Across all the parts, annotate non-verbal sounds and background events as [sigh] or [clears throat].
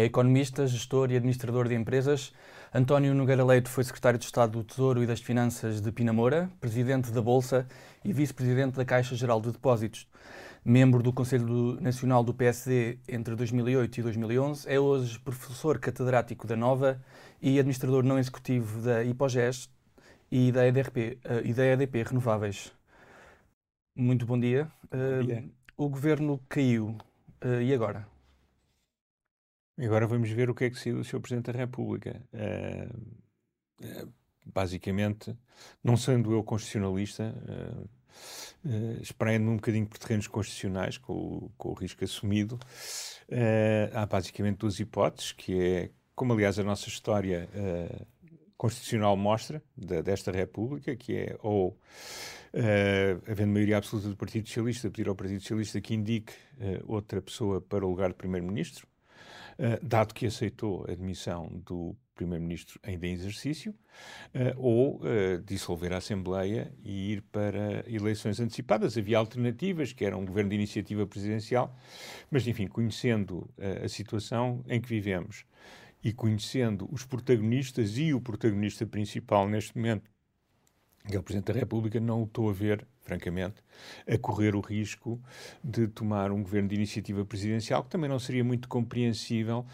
É economista, gestor e administrador de empresas. António Nogueira Leite foi secretário de Estado do Tesouro e das Finanças de Pinamora, presidente da Bolsa e vice-presidente da Caixa Geral de Depósitos. Membro do Conselho Nacional do PSD entre 2008 e 2011, é hoje professor catedrático da Nova e administrador não executivo da Hipogest e da EDRP, uh, e da EDP Renováveis. Muito bom dia. Bom dia. Uh, o governo caiu. Uh, e agora? Agora vamos ver o que é que saiu do Sr. Presidente da República. basicamente, não sendo eu constitucionalista, uh, uh, espraiando-me um bocadinho por terrenos constitucionais, com o, com o risco assumido, uh, há basicamente duas hipóteses, que é, como aliás a nossa história uh, constitucional mostra, da, desta República, que é ou Uh, havendo maioria absoluta do Partido Socialista, pedir ao Partido Socialista que indique uh, outra pessoa para o lugar de Primeiro-Ministro, uh, dado que aceitou a admissão do Primeiro-Ministro ainda em exercício, uh, ou uh, dissolver a Assembleia e ir para eleições antecipadas. Havia alternativas, que era um governo de iniciativa presidencial, mas, enfim, conhecendo a situação em que vivemos e conhecendo os protagonistas e o protagonista principal neste momento, que é o Presidente da República, não o estou a ver francamente, a correr o risco de tomar um governo de iniciativa presidencial, que também não seria muito compreensível,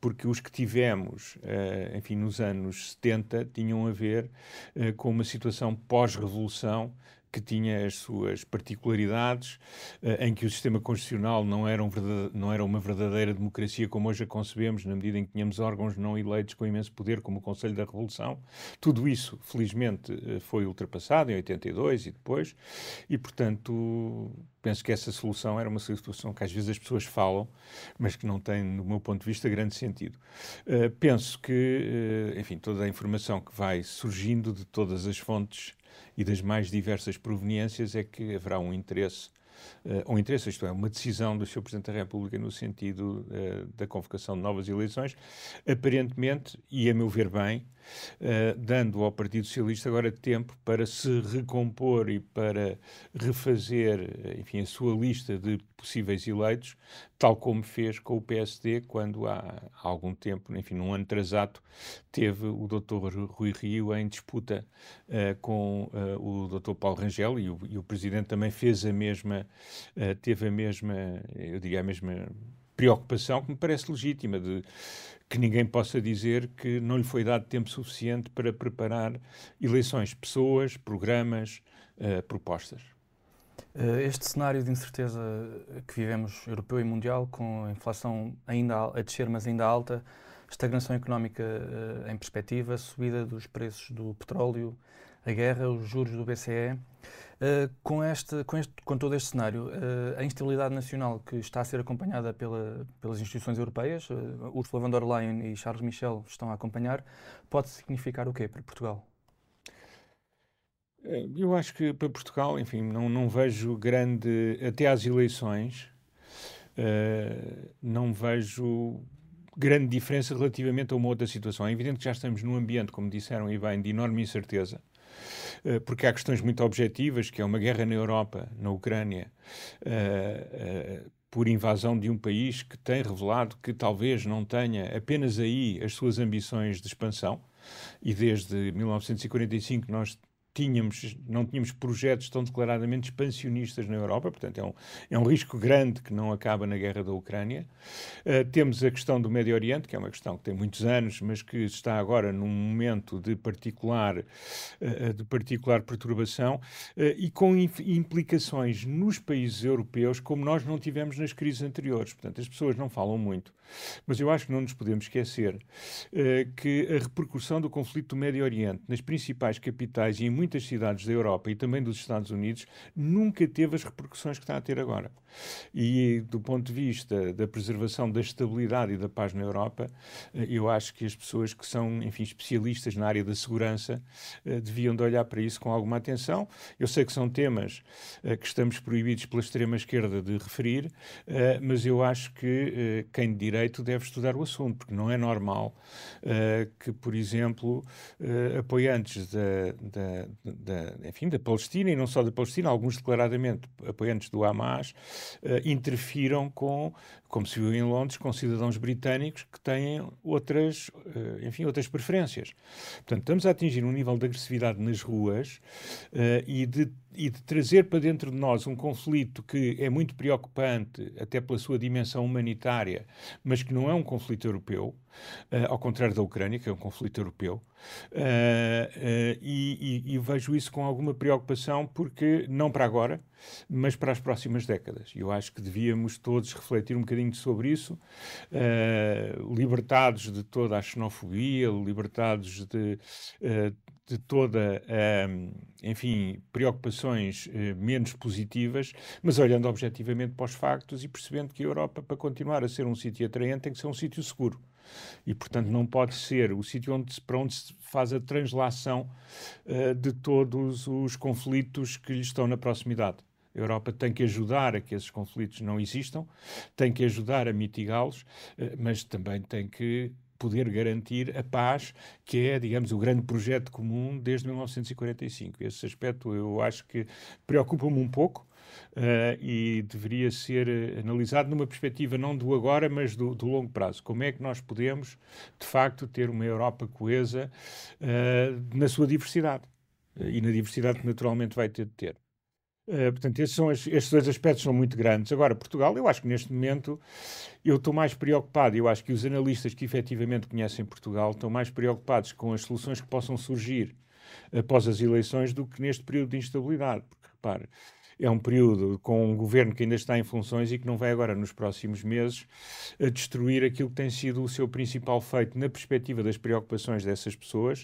porque os que tivemos, uh, enfim, nos anos 70, tinham a ver uh, com uma situação pós-revolução que tinha as suas particularidades, uh, em que o sistema constitucional não era, um não era, uma verdadeira democracia como hoje a concebemos, na medida em que tínhamos órgãos não eleitos com imenso poder, como o Conselho da Revolução. Tudo isso, felizmente, uh, foi ultrapassado em 82 e depois, e, portanto, penso que essa solução era uma solução que às vezes as pessoas falam, mas que não tem, do meu ponto de vista, grande sentido. Uh, penso que, enfim, toda a informação que vai surgindo de todas as fontes e das mais diversas proveniências é que haverá um interesse uh, um interesse, isto é, uma decisão do Sr. Presidente da República no sentido uh, da convocação de novas eleições, aparentemente, e a meu ver bem, uh, dando ao Partido Socialista agora tempo para se recompor e para refazer, enfim, a sua lista de possíveis eleitos, tal como fez com o PSD quando há algum tempo, enfim, num ano atrasado, teve o Dr. Rui Rio em disputa uh, com uh, o Dr. Paulo Rangel e o, e o Presidente também fez a mesma, teve a mesma, eu diria a mesma preocupação que me parece legítima de que ninguém possa dizer que não lhe foi dado tempo suficiente para preparar eleições, pessoas, programas, uh, propostas. Uh, este cenário de incerteza que vivemos, europeu e mundial, com a inflação ainda a descer, mas ainda alta, estagnação económica uh, em perspectiva, subida dos preços do petróleo, a guerra, os juros do BCE, Uh, com, este, com, este, com todo este cenário, uh, a instabilidade nacional que está a ser acompanhada pela, pelas instituições europeias, uh, Ursula von der Leyen e Charles Michel estão a acompanhar, pode significar o quê para Portugal? Eu acho que para Portugal, enfim, não, não vejo grande. Até às eleições, não vejo grande diferença relativamente a uma outra situação. É evidente que já estamos num ambiente, como disseram e bem, de enorme incerteza eh, porque há questões muito objetivas, que é uma guerra na Europa, na Ucrânia, uh, uh, por invasão de um país que tem revelado que talvez não tenha apenas aí as suas ambições de expansão, e desde 1945 nós tínhamos, não tínhamos projetos tão declaradamente expansionistas na Europa, portanto é um, é um risco grande que não acaba na guerra da Ucrânia. Uh, temos a questão do Médio Oriente, que é uma questão que tem muitos anos, mas que está agora num momento de particular, uh, de particular perturbação uh, e com implicações nos países europeus como nós não tivemos nas crises anteriores. Portanto, as pessoas não falam muito, mas eu acho que não nos podemos esquecer que a repercussão do conflito do Médio Oriente nas principais capitais e em muitas cidades da Europa e também dos Estados Unidos nunca teve as repercussões que está a ter agora. E do ponto de vista da preservação da estabilidade e da paz na Europa, eh, eu acho que as pessoas que são, enfim, especialistas na área da segurança eh, deviam de olhar para isso com alguma atenção. Eu sei que são temas que estamos proibidos pela extrema-esquerda de referir, mas eu acho que quem Direito deve estudar o assunto, porque não é normal uh, que, por exemplo, uh, apoiantes da, da, da, enfim, da Palestina, e não só da Palestina, alguns declaradamente apoiantes do Hamas, uh, interfiram com, como se viu em Londres, com cidadãos britânicos que têm outras, enfim, outras preferências. Portanto, estamos a atingir um nível de agressividade nas ruas e de e de trazer para dentro de nós um conflito que é muito preocupante, até pela sua dimensão humanitária, mas que não é um conflito europeu, uh, ao contrário da Ucrânia, que é um conflito europeu. Uh, e, e, e, vejo isso com alguma preocupação, porque não para agora, mas para as próximas décadas. E eu acho que devíamos todos refletir um bocadinho sobre isso, libertados de toda a xenofobia, libertados de de toda, enfim, preocupações uh, menos positivas, mas olhando objetivamente para os factos e percebendo que a Europa, para continuar a ser um sítio atraente, tem que ser um sítio seguro. E, portanto, não pode ser o sítio onde, para onde se faz a translação uh, de todos os conflitos que lhe estão na proximidade. A Europa tem que ajudar a que esses conflitos não existam, tem que ajudar a mitigá-los, eh, mas também tem que poder garantir a paz, que é, digamos, o grande projeto comum desde 1945. Esse aspecto eu acho que preocupa-me um pouco. Uh, e deveria ser uh, analisado numa perspectiva não do agora, mas do, do, longo prazo. Como é que nós podemos, de facto, ter uma Europa coesa uh, na sua diversidade e na diversidade que naturalmente vai ter de ter. Uh, portanto, esses, são estes dois aspectos são muito grandes. Agora, Portugal, eu acho que neste momento eu estou mais preocupado, eu acho que os analistas que efetivamente conhecem Portugal estão mais preocupados com as soluções que possam surgir após as eleições do que neste período de instabilidade. Porque, repare, é um período com um governo que ainda está em funções e que não vai agora, nos próximos meses, destruir aquilo que tem sido o seu principal feito na perspectiva das preocupações dessas pessoas,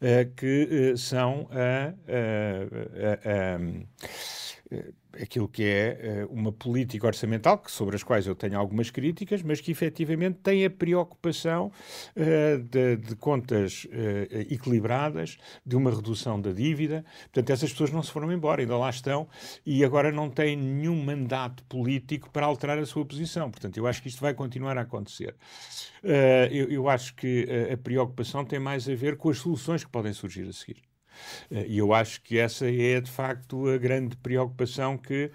uh, que uh, são a aquilo que é uh, uma política orçamental, que, sobre as quais eu tenho algumas críticas, mas que efetivamente tem a preocupação uh, de, de, contas uh, equilibradas, de uma redução da dívida. Portanto, essas pessoas não se foram embora, ainda lá estão e agora não têm nenhum mandato político para alterar a sua posição. Portanto, eu acho que isto vai continuar a acontecer. Eu, eu, acho que a preocupação tem mais a ver com as soluções que podem surgir a seguir. Eh, e eu acho que essa é, de facto, a grande preocupação que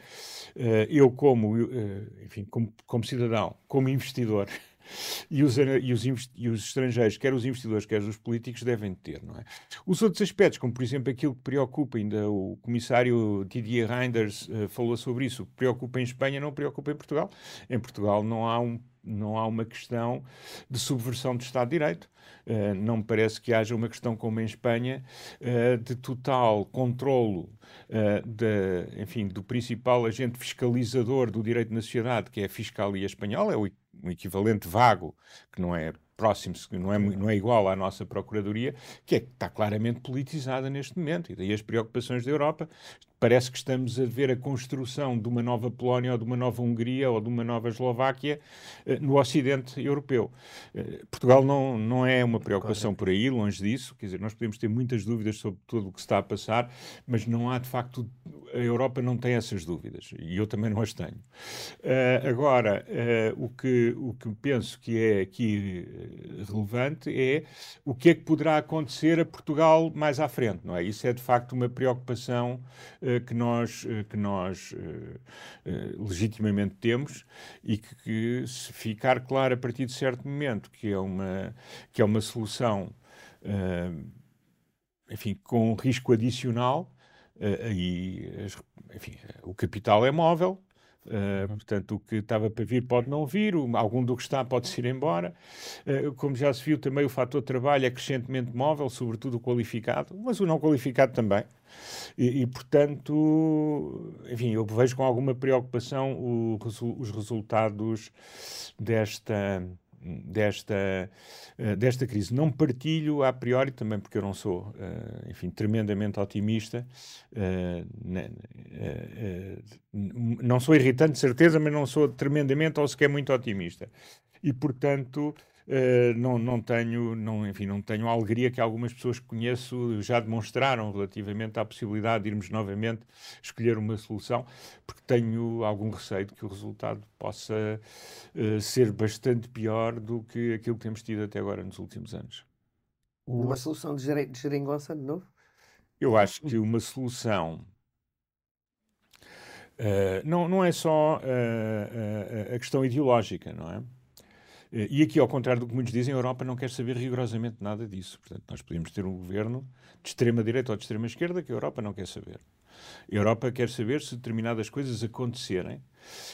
eh, eu, como, eh, enfim, como, como cidadão, como investidor, [laughs] e os, e, os, e os, estrangeiros, quer os investidores, quer os políticos, devem ter. Não é? Os outros aspectos, como por exemplo aquilo que preocupa, ainda o comissário Didier Reinders uh, falou sobre isso, preocupa em Espanha não preocupa em Portugal. Em Portugal não há um não há uma questão de subversão do Estado de Direito. Uh, não me parece que haja uma questão como em Espanha uh, de total controlo uh, de, enfim, do principal agente fiscalizador do direito na sociedade, que é a Fiscalia Espanhola, é o, um equivalente vago, que não é próximo, não é, não é igual à nossa Procuradoria, que é, está claramente politizada neste momento. E daí as preocupações da Europa parece que estamos a ver a construção de uma nova Polónia ou de uma nova Hungria ou de uma nova Eslováquia eh, no Ocidente europeu. Eh, Portugal não, não é uma preocupação por aí, longe disso. Quer dizer, nós podemos ter muitas dúvidas sobre tudo o que está a passar, mas não há de facto. A Europa não tem essas dúvidas e eu também não as tenho. Uh, agora, uh, o, que, o que penso que é aqui relevante é o que é que poderá acontecer a Portugal mais à frente, não é? Isso é de facto uma preocupação uh, que nós, uh, que nós uh, legitimamente temos e que, que, se ficar claro a partir de certo momento que é uma, que é uma solução, enfim, com risco adicional, aí, enfim, o capital é móvel, Uh, portanto, o que estava para vir pode não vir, algum do que está pode-se ir embora. Uh, como já se viu, também o fator trabalho é crescentemente móvel, sobretudo o qualificado, mas o não qualificado também. E, e portanto, enfim, eu vejo com alguma preocupação o, os resultados desta desta, uh, desta crise. Não partilho a priori, também porque eu não sou, uh, enfim, tremendamente otimista. Uh, não sou irritante, certeza, mas não sou tremendamente ou sequer muito otimista. E, portanto, Uh, não, não tenho, não, enfim, não tenho a alegria que algumas pessoas que conheço já demonstraram relativamente à possibilidade de irmos novamente escolher uma solução, porque tenho algum receio de que o resultado possa uh, ser bastante pior do que aquilo que temos tido até agora nos últimos anos. Uma solução de, de geringonça de novo? Eu acho que uma solução Uh, não, não é só uh, uh, a questão ideológica, não é? E aqui, ao contrário do que muitos dizem, a Europa não quer saber rigorosamente nada disso. Portanto, nós podemos ter um governo de extrema-direita ou de extrema-esquerda que a Europa não quer saber. A Europa quer saber se determinadas coisas acontecerem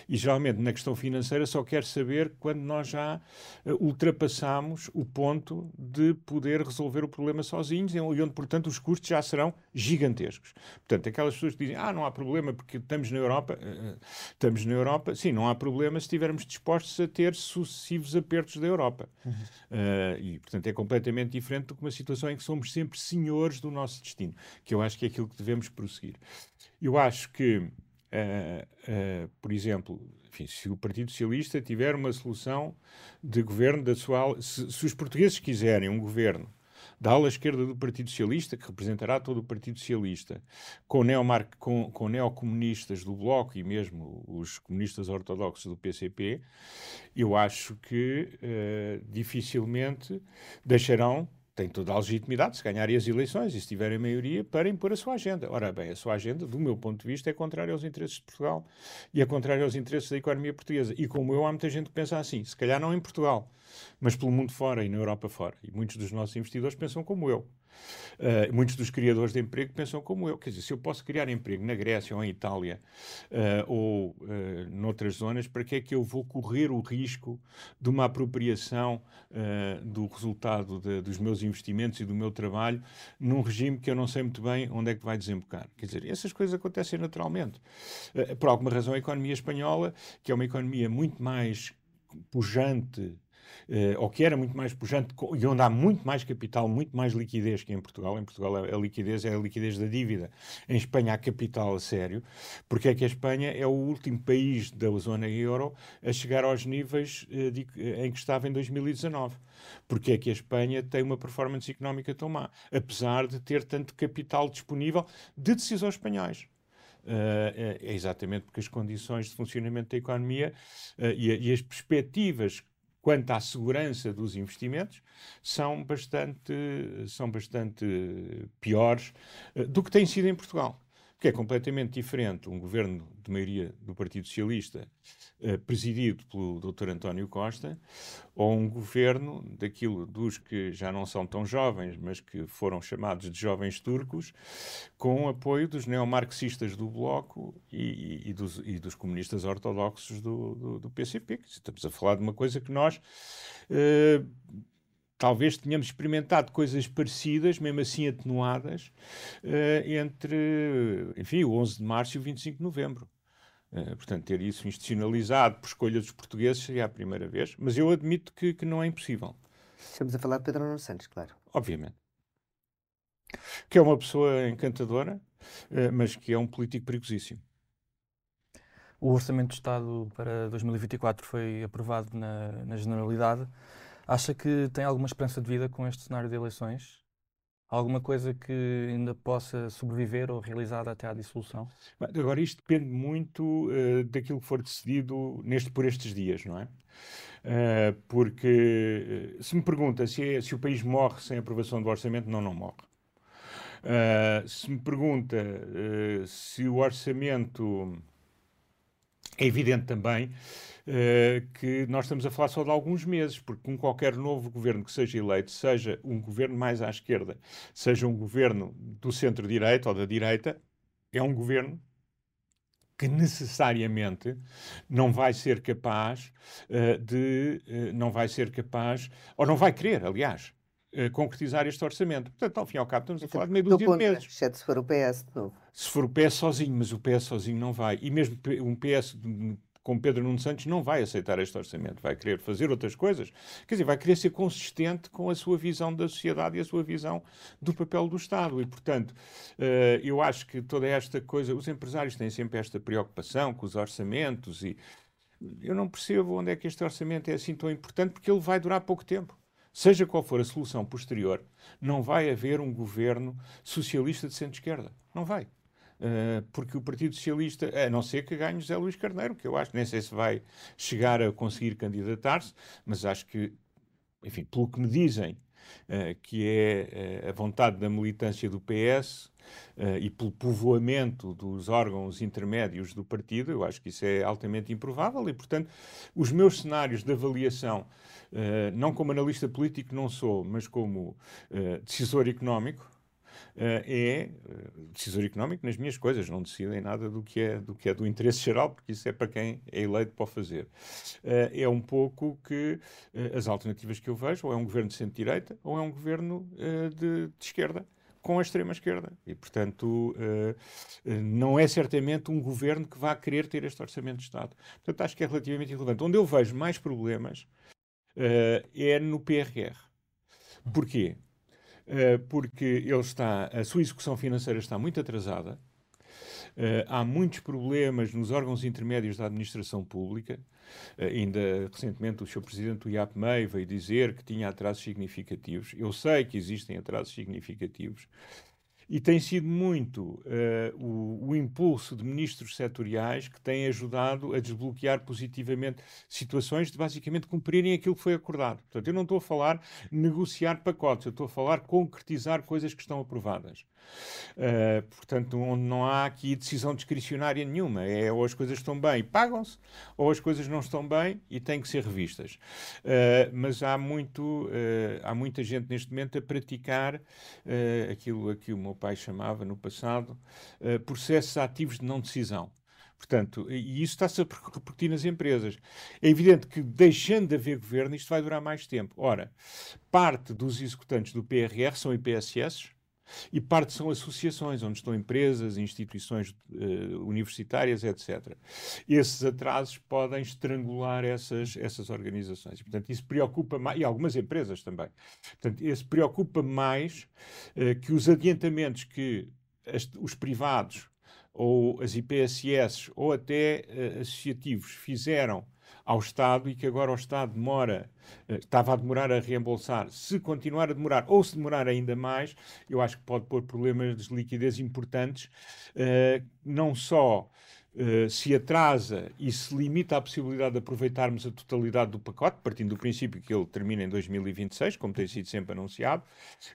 e geralmente na questão financeira só quer saber quando nós já uh, ultrapassamos o ponto de poder resolver o problema sozinhos e onde, portanto, os custos já serão gigantescos. Portanto, aquelas pessoas que dizem, ah, não há problema porque estamos na Europa, uh, estamos na Europa, sim, não há problema se estivermos dispostos a ter sucessivos apertos da Europa. Uhum. Uh, e, portanto, é completamente diferente do que uma situação em que somos sempre senhores do nosso destino, que eu acho que é aquilo que devemos prosseguir. Eu acho que, uh, por exemplo, enfim, se o Partido Socialista tiver uma solução de governo da sua. Se, se os portugueses quiserem um governo da ala esquerda do Partido Socialista, que representará todo o Partido Socialista, com, neomar com, com neocomunistas do Bloco e mesmo os comunistas ortodoxos do PCP, eu acho que uh, dificilmente deixarão tem toda a legitimidade, se ganharem as eleições e se tiverem maioria, para impor a sua agenda. Ora bem, a sua agenda, do meu ponto de vista, é contrária aos interesses de Portugal e é contrária aos interesses da economia portuguesa. E como eu, há muita gente que pensa assim, se calhar não em Portugal, mas pelo mundo fora e na Europa fora. E muitos dos nossos investidores pensam como eu. Uh, muitos dos criadores de emprego pensam como eu. Quer dizer, se eu posso criar emprego na Grécia ou em Itália uh, ou uh, noutras zonas, para que é que eu vou correr o risco de uma apropriação uh, do resultado de, dos meus investimentos e do meu trabalho num regime que eu não sei muito bem onde é que vai desembocar? Quer dizer, essas coisas acontecem naturalmente. por alguma razão, a economia espanhola, que é uma economia muito mais pujante uh, ou que era muito mais pujante e onde há muito mais capital, muito mais liquidez que em Portugal. Em Portugal a, liquidez é a liquidez da dívida. Em Espanha há capital a sério, porque é que a Espanha é o último país da zona euro a chegar aos níveis uh, de, em que estava em 2019. Porque é que a Espanha tem uma performance económica tão má, apesar de ter tanto capital disponível de decisores espanhóis. Uh, é exatamente porque as condições de funcionamento da economia uh, e, e, as perspectivas quanto à segurança dos investimentos, são bastante, são bastante piores uh, do que tem sido em Portugal. Que é completamente diferente um governo de maioria do Partido Socialista, uh, presidido pelo Dr. António Costa, ou um governo daquilo dos que já não são tão jovens, mas que foram chamados de jovens turcos, com o apoio dos neomarxistas do Bloco e, e, dos, e dos, comunistas ortodoxos do, do, do, PCP. Estamos a falar de uma coisa que nós. Uh, talvez tenhamos experimentado coisas parecidas, mesmo assim atenuadas, uh, entre, enfim, o 11 de março e o 25 de novembro. Uh, portanto, ter isso institucionalizado por escolha dos portugueses seria a primeira vez, mas eu admito que, que não é impossível. Estamos a falar de Pedro Nuno Santos, claro. Obviamente. Que é uma pessoa encantadora, uh, mas que é um político perigosíssimo. O Orçamento do Estado para 2024 foi aprovado na, na Generalidade. Acha que tem alguma esperança de vida com este cenário de eleições? Alguma coisa que ainda possa sobreviver ou realizada até à dissolução? Agora, isto depende muito uh, daquilo que for decidido neste, por estes dias, não é? Uh, porque uh, se me pergunta se, é, se, o país morre sem aprovação do orçamento, não, não morre. se me pergunta se o orçamento é evidente também uh, que nós estamos a falar só de alguns meses, porque com qualquer novo governo que seja eleito, seja um governo mais à esquerda, seja um governo do centro-direita ou da direita, é um governo que necessariamente não vai ser capaz uh, de, uh, não vai ser capaz, ou não vai querer, aliás, concretizar este orçamento. Portanto, ao fim e ao cabo, estamos a falar de meio dúzia de meses. Exceto se for o PS de novo. Se for o PS sozinho, mas o PS sozinho não vai. E mesmo um PS com Pedro Nuno Santos não vai aceitar este orçamento, vai querer fazer outras coisas, quer dizer, vai querer ser consistente com a sua visão da sociedade e a sua visão do papel do Estado. E, portanto, uh, eu acho que toda esta coisa, os empresários têm sempre esta preocupação com os orçamentos e eu não percebo onde é que este orçamento é assim tão importante, porque ele vai durar pouco tempo. Seja qual for a solução posterior, não vai haver um governo socialista de centro-esquerda. Não vai. Uh, porque o Partido Socialista, a não ser que ganhe José Luís Carneiro, que eu acho, nem sei se vai chegar a conseguir candidatar-se, mas acho que, enfim, pelo que me dizem, uh, que é uh, a vontade da militância do PS, uh, e pelo povoamento dos órgãos intermédios do partido, eu acho que isso é altamente improvável e, portanto, os meus cenários de avaliação, uh, não como analista político, não sou, mas como uh, decisor económico, é decisor económico nas minhas coisas, não decidem nada do que, é, do que é do interesse geral, porque isso é para quem é eleito para fazer. É um pouco que as alternativas que eu vejo, ou é um governo de centro-direita, ou é um governo de, de esquerda com a extrema-esquerda. E, portanto, uh, não é certamente um governo que vá querer ter este orçamento de Estado. Portanto, acho que é relativamente irrelevante. Onde eu vejo mais problemas uh, é no PRR. Porquê? Porque ele está, a sua execução financeira está muito atrasada. Há muitos problemas nos órgãos intermédios da administração pública. Uh, ainda recentemente o Sr. Presidente do IAPMEI veio dizer que tinha atrasos significativos. Eu sei que existem atrasos significativos. E tem sido muito uh, o, o, impulso de ministros setoriais que têm ajudado a desbloquear positivamente situações de basicamente cumprirem aquilo que foi acordado. Portanto, eu não estou a falar negociar pacotes, eu estou a falar concretizar coisas que estão aprovadas. Uh, portanto, onde não há aqui decisão discricionária nenhuma. É ou as coisas estão bem e pagam-se, ou as coisas não estão bem e têm que ser revistas. Uh, mas há, muito, uh, há muita gente neste momento a praticar aquilo a que o meu pai chamava no passado processos ativos de não decisão. Portanto, e isso está-se a repercutir nas empresas. É evidente que, deixando de haver governo, isto vai durar mais tempo. Ora, parte dos executantes do PRR são IPSS, e parte são associações, onde estão empresas, instituições uh, universitárias, etc. Esses atrasos podem estrangular essas, essas organizações. E, portanto, isso preocupa mais, e algumas empresas também. Portanto, isso preocupa mais uh, que os adiantamentos que as, os privados ou as IPSS ou até uh, associativos fizeram ao Estado e que agora o Estado demora, uh, estava a demorar a reembolsar. Se continuar a demorar ou se demorar ainda mais, eu acho que pode pôr problemas de liquidez importantes, uh, não só Uh, se atrasa e se limita a possibilidade de aproveitarmos a totalidade do pacote, partindo do princípio que ele termina em 2026, como tem sido sempre anunciado,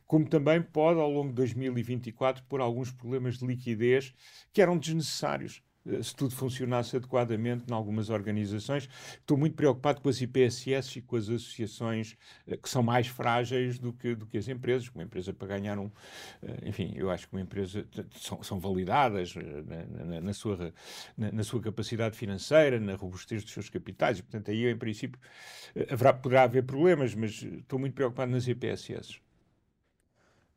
como também pode, ao longo de 2024, pôr alguns problemas de liquidez que eram desnecessários eh, se tudo funcionasse adequadamente em algumas organizações. Estou muito preocupado com as IPSS e com as associações uh, que são mais frágeis do que, do que as empresas. Uma empresa para ganhar um. Uh, enfim, eu acho que uma empresa. são, são validadas na, na, na, sua, na, na, sua capacidade financeira, na robustez dos seus capitais, e, portanto, aí, em princípio, haverá, poderá haver problemas, mas estou muito preocupado nas IPSS.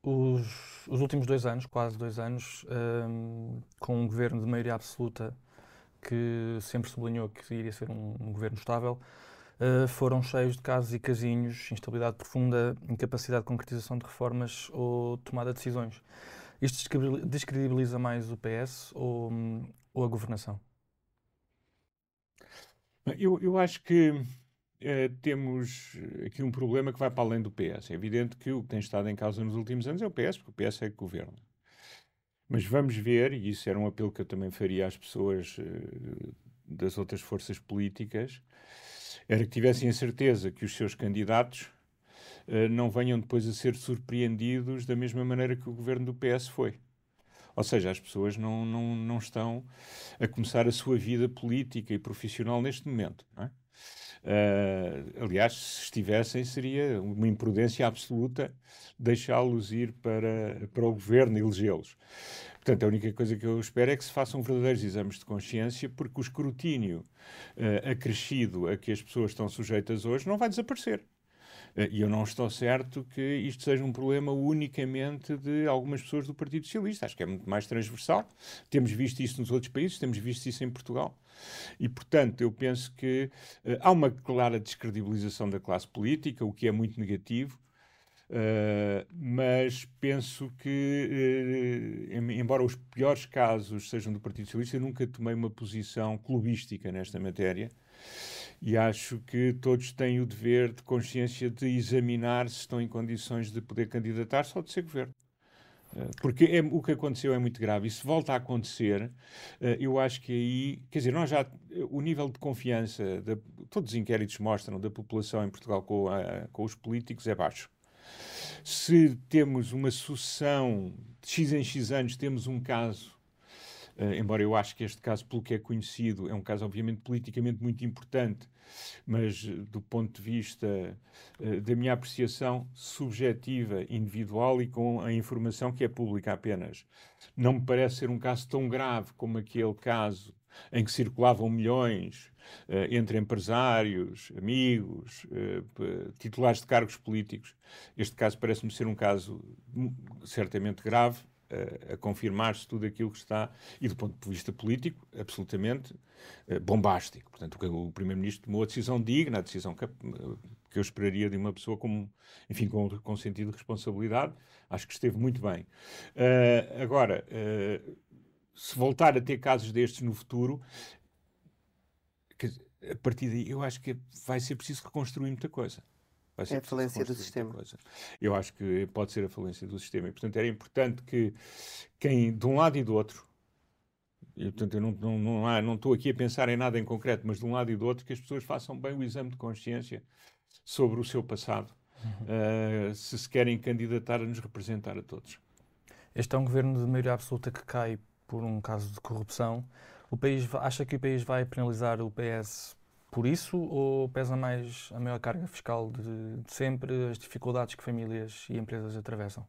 Os, os, últimos dois anos, quase dois anos, um, com um governo de maioria absoluta que sempre sublinhou que iria ser um, um governo estável, uh, foram cheios de casos e casinhos, instabilidade profunda, incapacidade de concretização de reformas ou tomada de decisões. Isto descredibiliza mais o PS ou, ou a governação? Eu, eu acho que Uh, temos aqui um problema que vai para além do PS. É evidente que o que tem estado em causa nos últimos anos é o PS, porque o PS é que governa. Mas vamos ver, e isso era um apelo que eu também faria às pessoas uh, das outras forças políticas, era que tivessem a certeza que os seus candidatos uh, não venham depois a ser surpreendidos da mesma maneira que o governo do PS foi. Ou seja, as pessoas não, não, não estão a começar a sua vida política e profissional neste momento. Não é? Uh, aliás, se estivessem, seria uma imprudência absoluta deixá-los ir para, para o governo e elegê-los. Portanto, a única coisa que eu espero é que se façam verdadeiros exames de consciência, porque o escrutínio uh, acrescido a que as pessoas estão sujeitas hoje não vai desaparecer. Eh, e eu não estou certo que isto seja um problema unicamente de algumas pessoas do Partido Socialista. Acho que é muito mais transversal. Temos visto isso nos outros países, temos visto isso em Portugal. E, portanto, eu penso que uh, há uma clara descredibilização da classe política, o que é muito negativo. Uh, mas penso que, uh, embora os piores casos sejam do Partido Socialista, eu nunca tomei uma posição clubística nesta matéria E acho que todos têm o dever de consciência de examinar se estão em condições de poder candidatar-se ou de ser governo. Eh, porque é, o que aconteceu é muito grave. E se volta a acontecer, eh, eu acho que aí, quer dizer, nós já, o nível de confiança, todos os inquéritos mostram, da população em Portugal com, a, com os políticos é baixo. Se temos uma sucessão de X em X anos, temos um caso Uh, embora eu acho que este caso, pelo que é conhecido, é um caso obviamente politicamente muito importante, mas uh, do ponto de vista uh, da minha apreciação subjetiva, individual e com a informação que é pública apenas. Não me parece ser um caso tão grave como aquele caso em que circulavam milhões entre empresários, amigos, titulares de cargos políticos. Este caso parece-me ser um caso hum, certamente grave, a, confirmar-se tudo aquilo que está, e do ponto de vista político, absolutamente uh, bombástico. Portanto, o, o Primeiro-Ministro tomou a decisão digna, a decisão que, que, eu esperaria de uma pessoa com, enfim, com, com sentido de responsabilidade. Acho que esteve muito bem. Uh, agora, uh, se voltar a ter casos destes no futuro, a partir daí eu acho que vai ser preciso reconstruir muita coisa é a falência do sistema. Coisa. Eu acho que pode ser a falência do sistema. E, portanto, era importante que quem, de um lado e do outro, e, portanto, eu não, não, não, há, não estou aqui a pensar em nada em concreto, mas de um lado e do outro, que as pessoas façam bem o exame de consciência sobre o seu passado, uhum. uh, se se querem candidatar a nos representar a todos. Este é um governo de maioria absoluta que cai por um caso de corrupção. O país acha que o país vai penalizar o PS por isso ou pesa mais a maior carga fiscal de, de sempre, as dificuldades que famílias e empresas atravessam?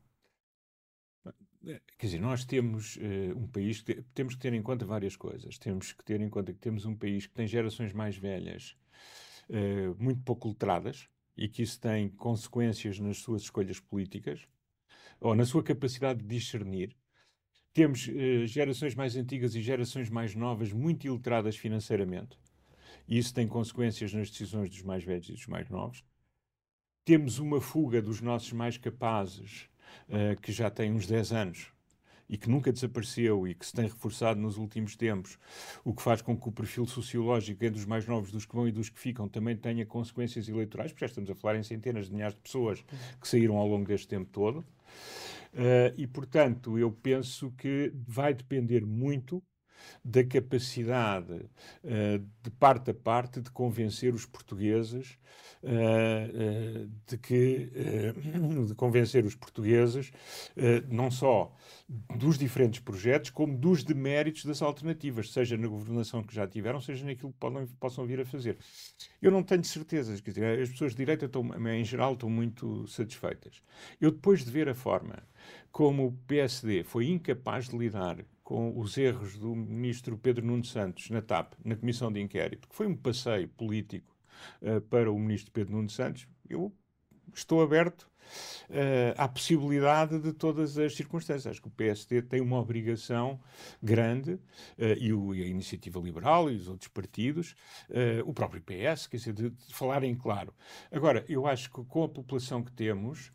Quer dizer, nós temos uh, um país que te, temos que ter em conta várias coisas. Temos que ter em conta que temos um país que tem gerações mais velhas, uh, muito pouco letradas, e que isso tem consequências nas suas escolhas políticas ou na sua capacidade de discernir. Temos uh, gerações mais antigas e gerações mais novas, muito iletradas financeiramente e isso tem consequências nas decisões dos mais velhos e dos mais novos. Temos uma fuga dos nossos mais capazes, uh, que já tem uns 10 anos e que nunca desapareceu e que se tem reforçado nos últimos tempos, o que faz com que o perfil sociológico entre os mais novos, dos que vão e dos que ficam, também tenha consequências eleitorais, porque já estamos a falar em centenas de milhares de pessoas que saíram ao longo deste tempo todo. Uh, e, portanto, eu penso que vai depender muito da capacidade uh, de parte a parte de convencer os portugueses uh, uh, de que de convencer os portugueses não só dos diferentes projetos como dos deméritos das alternativas, seja na governação que já tiveram, seja naquilo que podem, possam vir a fazer. Eu não tenho certezas, quer dizer, as pessoas de direita estão, em geral estão muito satisfeitas. Eu depois de ver a forma como o PSD foi incapaz de lidar com os erros do ministro Pedro Nuno Santos na TAP, na comissão de inquérito, que foi um passeio político uh, para o ministro Pedro Nuno Santos, eu estou aberto uh, à possibilidade de todas as circunstâncias. Acho que o PSD tem uma obrigação grande, uh, e, o, e, a Iniciativa Liberal e os outros partidos, uh, o próprio PS, quer dizer, de, de falarem claro. Agora, eu acho que com a população que temos,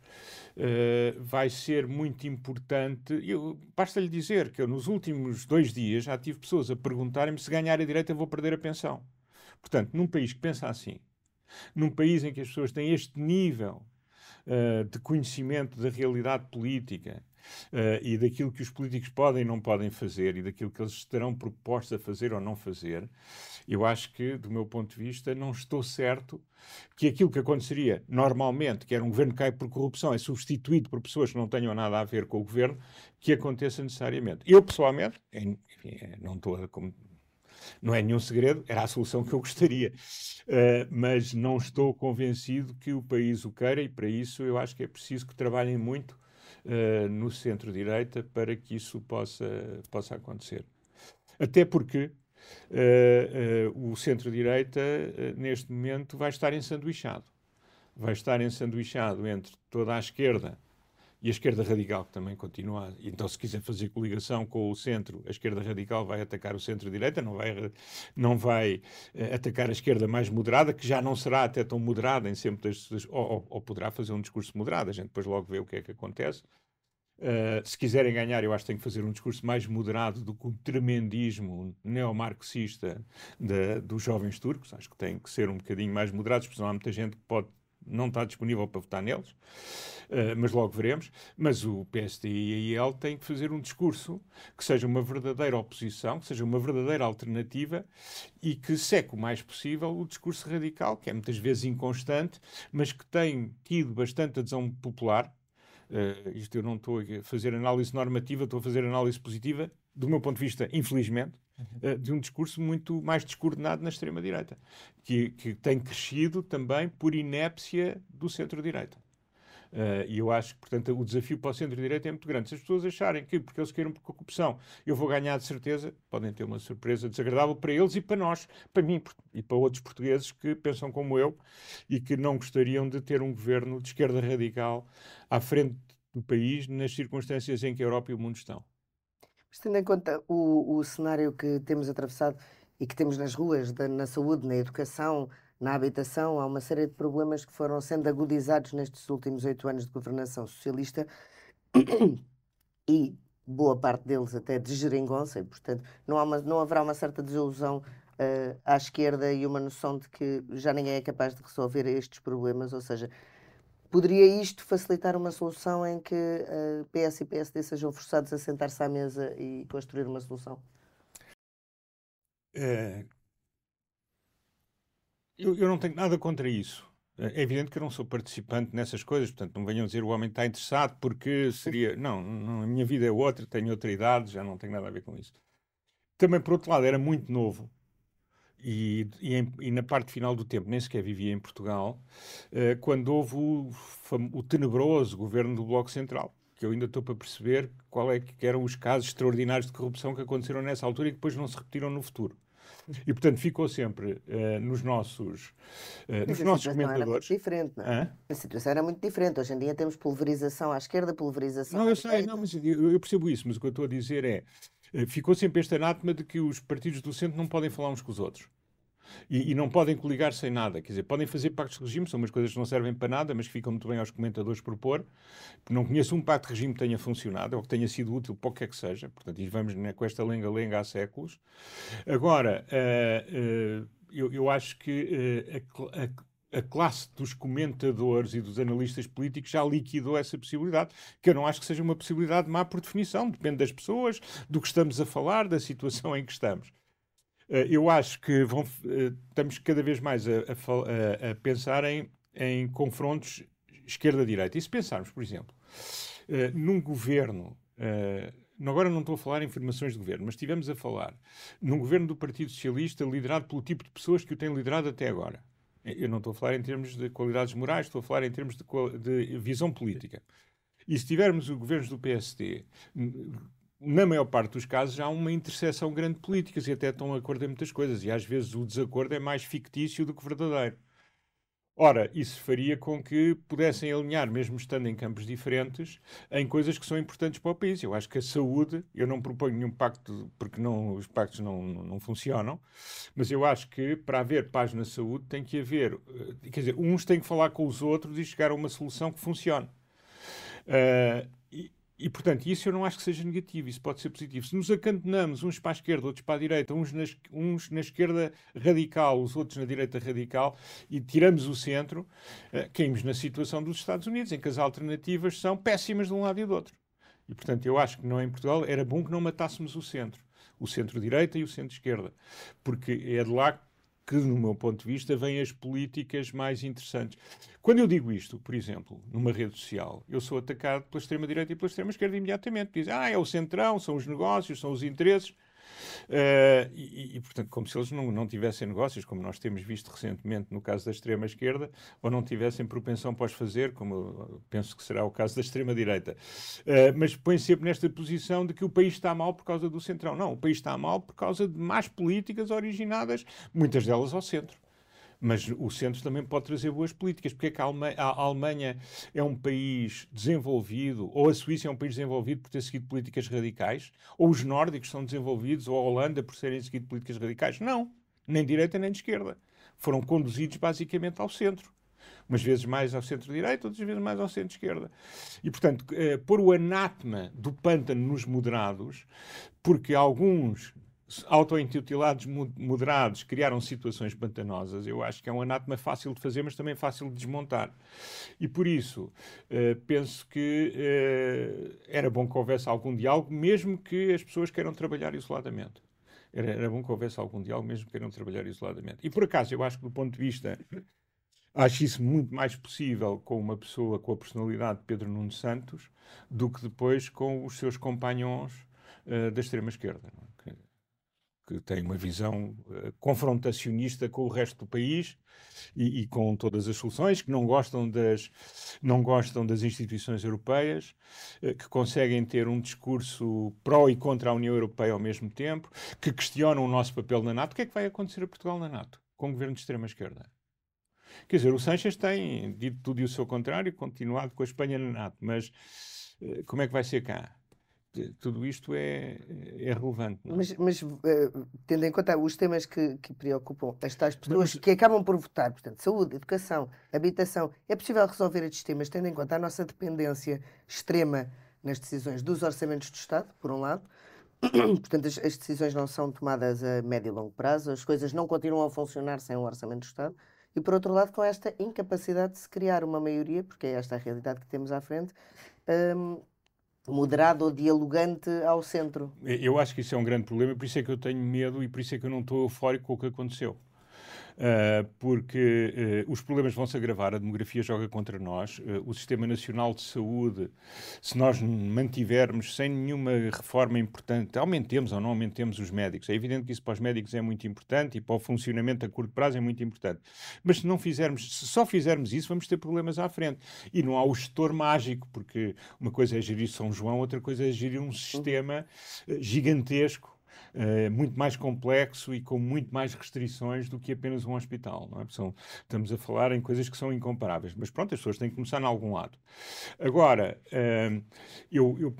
vai ser muito importante. Eu, basta-lhe dizer que eu, nos últimos dois dias, já tive pessoas a perguntarem-me se ganhar a direita vou perder a pensão. Portanto, num país que pensa assim, num país em que as pessoas têm este nível uh, de conhecimento da realidade política uh, e daquilo que os políticos podem e não podem fazer e daquilo que eles estarão propostos a fazer ou não fazer, eu acho que, do meu ponto de vista, não estou certo que aquilo que aconteceria normalmente, que era um governo que cai por corrupção, é substituído por pessoas que não tenham nada a ver com o governo, que aconteça necessariamente. Eu, pessoalmente, enfim, não estou a, não é nenhum segredo, era a solução que eu gostaria. Uh, mas não estou convencido que o país o queira e, para isso, eu acho que é preciso que trabalhem muito uh, no centro-direita para que isso possa, possa acontecer. Até porque uh, o centro-direita, neste momento, vai estar ensanduichado. Vai estar ensanduichado entre toda a esquerda e a esquerda radical, que também continua. Então, se quiser fazer coligação com o centro, a esquerda radical vai atacar o centro-direita, não vai, não vai uh, atacar a esquerda mais moderada, que já não será até tão moderada em sempre das, ou, ou, poderá fazer um discurso moderado. A gente depois logo vê o que é que acontece. Uh, se quiserem ganhar, eu acho que têm que fazer um discurso mais moderado do que o tremendismo neomarxista dos jovens turcos. Acho que têm que ser um bocadinho mais moderados, porque senão há muita gente que pode não está disponível para votar neles, uh, mas logo veremos. Mas o PSD e a IEL têm que fazer um discurso que seja uma verdadeira oposição, que seja uma verdadeira alternativa e que seque o mais possível o discurso radical, que é muitas vezes inconstante, mas que tem tido bastante adesão popular Uh, isto eu não estou a fazer análise normativa, estou a fazer análise positiva, do meu ponto de vista, infelizmente, uh, de um discurso muito mais descoordenado na extrema-direita, que, que, tem crescido também por inépcia do centro-direita. Uh, e eu acho que, portanto, o desafio para o centro-direita é muito grande. Se as pessoas acharem que, porque eles queiram por corrupção, eu vou ganhar de certeza, podem ter uma surpresa desagradável para eles e para nós, para mim e para outros portugueses que pensam como eu e que não gostariam de ter um governo de esquerda radical à frente do país nas circunstâncias em que a Europa e o mundo estão. Mas tendo em conta o, o cenário que temos atravessado e que temos nas ruas, da, na saúde, na educação, na habitação, há uma série de problemas que foram sendo agudizados nestes últimos oito anos de governação socialista [coughs] e boa parte deles até de geringonça, e portanto não, há uma, não haverá uma certa desilusão uh, à esquerda e uma noção de que já ninguém é capaz de resolver estes problemas, ou seja, poderia isto facilitar uma solução em que uh, eh, PS e PSD sejam forçados a sentar-se à mesa e construir uma solução? É, eu, eu não tenho nada contra isso. É evidente que eu não sou participante nessas coisas, portanto, não venham dizer o homem está interessado porque seria. Não, não, a minha vida é outra, tenho outra idade, já não tenho nada a ver com isso. Também, por outro lado, era muito novo e, e, em, e na parte final do tempo nem sequer vivia em Portugal, uh, quando houve o, o, tenebroso governo do Bloco Central. Que eu ainda estou para perceber qual é que eram os casos extraordinários de corrupção que aconteceram nessa altura e que depois não se repetiram no futuro. E, portanto, ficou sempre uh, nos nossos, uh, nos nossos comentadores. Era muito diferente, não é? A situação era muito diferente. Hoje em dia temos pulverização à esquerda, pulverização não, à eu sei, Não, mas eu, eu, percebo isso, mas o que eu estou a dizer é. Uh, ficou sempre este anátema de que os partidos do centro não podem falar uns com os outros. E, e, não podem coligar sem nada. Quer dizer, podem fazer pactos de regime, são umas coisas que não servem para nada, mas que ficam muito bem aos comentadores propor. Não conheço um pacto de regime que tenha funcionado ou que tenha sido útil para o que é que seja. Portanto, e vamos né, com esta lenga-lenga há séculos. Agora, uh, uh, eu, eu, acho que uh, a, a, a classe dos comentadores e dos analistas políticos já liquidou essa possibilidade, que eu não acho que seja uma possibilidade má por definição, depende das pessoas, do que estamos a falar, da situação em que estamos. Eh, eu acho que vão, eh, estamos cada vez mais a, a, a pensar em, em confrontos esquerda-direita. E se pensarmos, por exemplo, uh, num governo, agora não estou a falar em formações de governo, mas estivemos a falar num governo do Partido Socialista liderado pelo tipo de pessoas que o têm liderado até agora. Eu não estou a falar em termos de qualidades morais, estou a falar em termos de, de visão política. E se tivermos os governos do PSD na maior parte dos casos, há uma interseção grande de políticas e até estão a acordo em muitas coisas. E às vezes o desacordo é mais fictício do que verdadeiro. Ora, isso faria com que pudessem alinhar, mesmo estando em campos diferentes, em coisas que são importantes para o país. Eu acho que a saúde, eu não proponho nenhum pacto, porque não, os pactos não, não funcionam, mas eu acho que para haver paz na saúde tem que haver, eh, quer dizer, uns têm que falar com os outros e chegar a uma solução que funcione. Uh, portanto, isso eu não acho que seja negativo, isso pode ser positivo. Se nos acantonamos uns para a esquerda, outros para a direita, uns na, uns na esquerda radical, os outros na direita radical, e tiramos o centro, uh, caímos na situação dos Estados Unidos, em que as alternativas são péssimas de um lado e do outro. E, portanto, eu acho que não em Portugal era bom que não matássemos o centro, o centro-direita e o centro-esquerda, porque é de lá que, no meu ponto de vista, vêm as políticas mais interessantes. Quando eu digo isto, por exemplo, numa rede social, eu sou atacado pela extrema-direita e pela extrema-esquerda imediatamente. Dizem, ah, é o centrão, são os negócios, são os interesses. Uh, e, e, portanto, como se eles não, não tivessem negócios, como nós temos visto recentemente no caso da extrema-esquerda, ou não tivessem propensão para os fazer, como penso que será o caso da extrema-direita. Uh, mas põe sempre nesta posição de que o país está mal por causa do centrão. Não, o país está mal por causa de más políticas originadas, muitas delas ao centro mas o centro também pode trazer boas políticas. Porque é que a, a Alemanha é um país desenvolvido, ou a Suíça é um país desenvolvido por ter seguido políticas radicais, ou os nórdicos são desenvolvidos, ou a Holanda por terem seguido políticas radicais? Não, nem de direita nem de esquerda. Foram conduzidos basicamente ao centro. Umas vezes mais ao centro-direita, outras vezes mais ao centro-esquerda. E, portanto, eh, pôr o anátema do pântano nos moderados, porque alguns auto-intitulados moderados criaram situações pantanosas, eu acho que é um anátema fácil de fazer, mas também fácil de desmontar. E por isso, uh, penso que uh, era bom que houvesse algum diálogo, mesmo que as pessoas queiram trabalhar isoladamente. Era, era bom que houvesse algum diálogo, mesmo que queiram trabalhar isoladamente. E por acaso, eu acho que do ponto de vista acho isso muito mais possível com uma pessoa com a personalidade de Pedro Nuno Santos do que depois com os seus companhões uh, da extrema-esquerda. É? Que tem uma visão uh, confrontacionista com o resto do país e, e, com todas as soluções, que não gostam das, não gostam das instituições europeias, uh, que conseguem ter um discurso pró e contra a União Europeia ao mesmo tempo, que questionam o nosso papel na NATO. O que é que vai acontecer a Portugal na NATO, com o governo de extrema-esquerda? Quer dizer, o Sanches tem dito tudo e o seu contrário, continuado com a Espanha na NATO, mas uh, como é que vai ser cá? Tudo isto é, é relevante. É? Mas, mas uh, tendo em conta os temas que, que preocupam as tais pessoas mas, que acabam por votar, portanto, saúde, educação, habitação, é possível resolver estes temas tendo em conta a nossa dependência extrema nas decisões dos orçamentos do Estado, por um lado. [clears throat] portanto, as, as, decisões não são tomadas a médio e longo prazo, as coisas não continuam a funcionar sem um orçamento do Estado. E, por outro lado, com esta incapacidade de se criar uma maioria, porque é esta a realidade que temos à frente, um, moderado ou dialogante ao centro. Eu acho que isso é um grande problema, por isso é que eu tenho medo e por isso é que eu não estou eufórico com o que aconteceu. Uh, porque uh, os problemas vão se agravar, a demografia joga contra nós, uh, o Sistema Nacional de Saúde, se nós mantivermos sem nenhuma reforma importante, aumentemos ou não aumentemos os médicos. É evidente que isso para os médicos é muito importante e para o funcionamento a curto prazo é muito importante. Mas se não fizermos, se só fizermos isso, vamos ter problemas à frente. E não há o gestor mágico, porque uma coisa é gerir São João, outra coisa é gerir um sistema gigantesco uh, muito mais complexo e com muito mais restrições do que apenas um hospital. Não é? São, estamos a falar em coisas que são incomparáveis. Mas pronto, as pessoas têm que começar em algum lado. Agora, uh, eu, eu,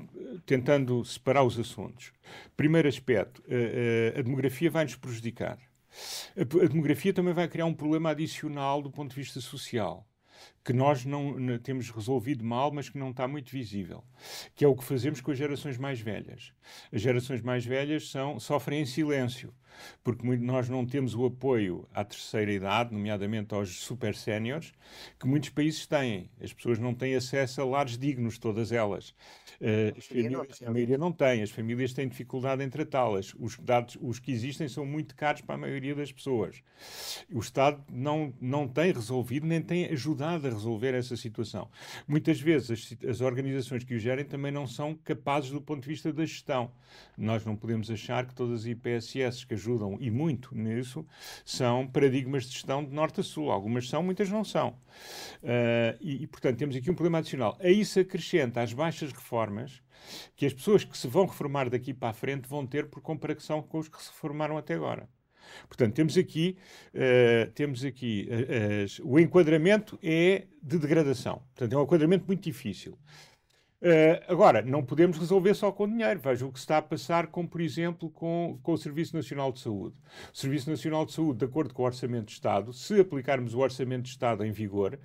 tentando separar os assuntos. Primeiro aspecto, uh, a demografia vai-nos prejudicar. A, a demografia também vai criar um problema adicional do ponto de vista social que nós não, temos resolvido mal, mas que não está muito visível, que é o que fazemos com as gerações mais velhas. As gerações mais velhas são, sofrem em silêncio porque nós não temos o apoio à terceira idade, nomeadamente aos super séniores, que muitos países têm. As pessoas não têm acesso a lares dignos, todas elas. Uh, famílias, a maioria não tem. As famílias têm dificuldade em tratá-las. Os dados, os que existem são muito caros para a maioria das pessoas. O Estado não, não tem resolvido, nem tem ajudado a resolver essa situação. Muitas vezes as, as organizações que o gerem também não são capazes do ponto de vista da gestão. Nós não podemos achar que todas as IPSS que ajudam e muito nisso são paradigmas de gestão de norte a sul. Algumas são, muitas não são. Uh, e, e, portanto, temos aqui um problema adicional. A isso acrescenta as baixas reformas que as pessoas que se vão reformar daqui para a frente vão ter por comparação com os que se reformaram até agora. Portanto, temos aqui, uh, temos aqui uh, uh, o enquadramento é de degradação. Portanto, é um enquadramento muito difícil. Uh, agora, não podemos resolver só com dinheiro. Veja o que está a passar, com, por exemplo, com, com o Serviço Nacional de Saúde. O Serviço Nacional de Saúde, de acordo com o Orçamento de Estado, se aplicarmos o Orçamento de Estado em vigor,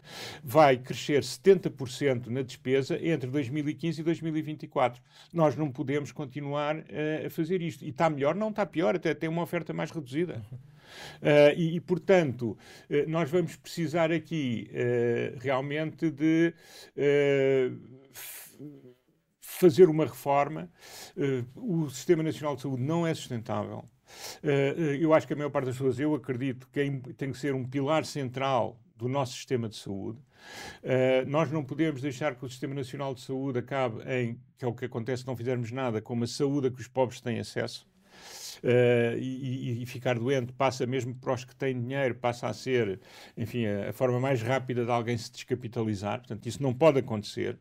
vai crescer 70% na despesa entre 2015 e 2024. Nós não podemos continuar uh, a fazer isto. E está melhor? Não está pior, até tem uma oferta mais reduzida. Uh, e, e, portanto, uh, nós vamos precisar aqui uh, realmente de fazer uma reforma. Uh, o Sistema Nacional de Saúde não é sustentável. Uh, eu acho que a maior parte das pessoas, eu acredito que é, tem que ser um pilar central do nosso sistema de saúde. Uh, nós não podemos deixar que o Sistema Nacional de Saúde acabe em, que é o que acontece se não fizermos nada, com uma saúde a que os pobres têm acesso. Uh, e, e, ficar doente passa mesmo para os que têm dinheiro, passa a ser, enfim, a, a, forma mais rápida de alguém se descapitalizar. Portanto, isso não pode acontecer.